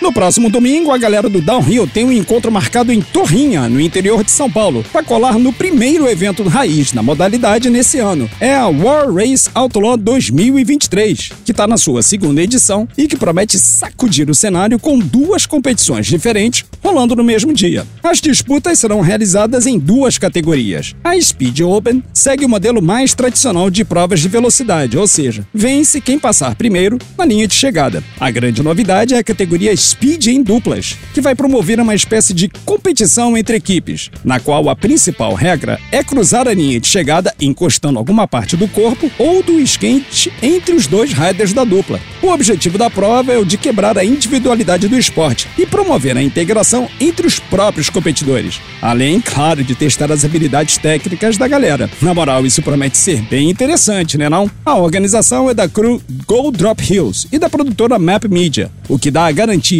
No próximo domingo, a galera do Downhill tem um encontro marcado em Torrinha, no interior de São Paulo, para colar no primeiro evento raiz na modalidade nesse ano. É a War Race Outlaw 2023, que está na sua segunda edição e que promete sacudir o cenário com duas competições diferentes rolando no mesmo dia. As disputas serão realizadas em duas categorias. A Speed Open segue o modelo mais tradicional de provas de velocidade, ou seja, vence quem passar primeiro na linha de chegada. A grande novidade é a categoria Speed em duplas, que vai promover uma espécie de competição entre equipes, na qual a principal regra é cruzar a linha de chegada encostando alguma parte do corpo ou do skate entre os dois riders da dupla. O objetivo da prova é o de quebrar a individualidade do esporte e promover a integração entre os próprios competidores, além, claro, de testar as habilidades técnicas da galera. Na moral, isso promete ser bem interessante, né não? A organização é da crew Gold Drop Hills e da produtora Map Media, o que dá a garantia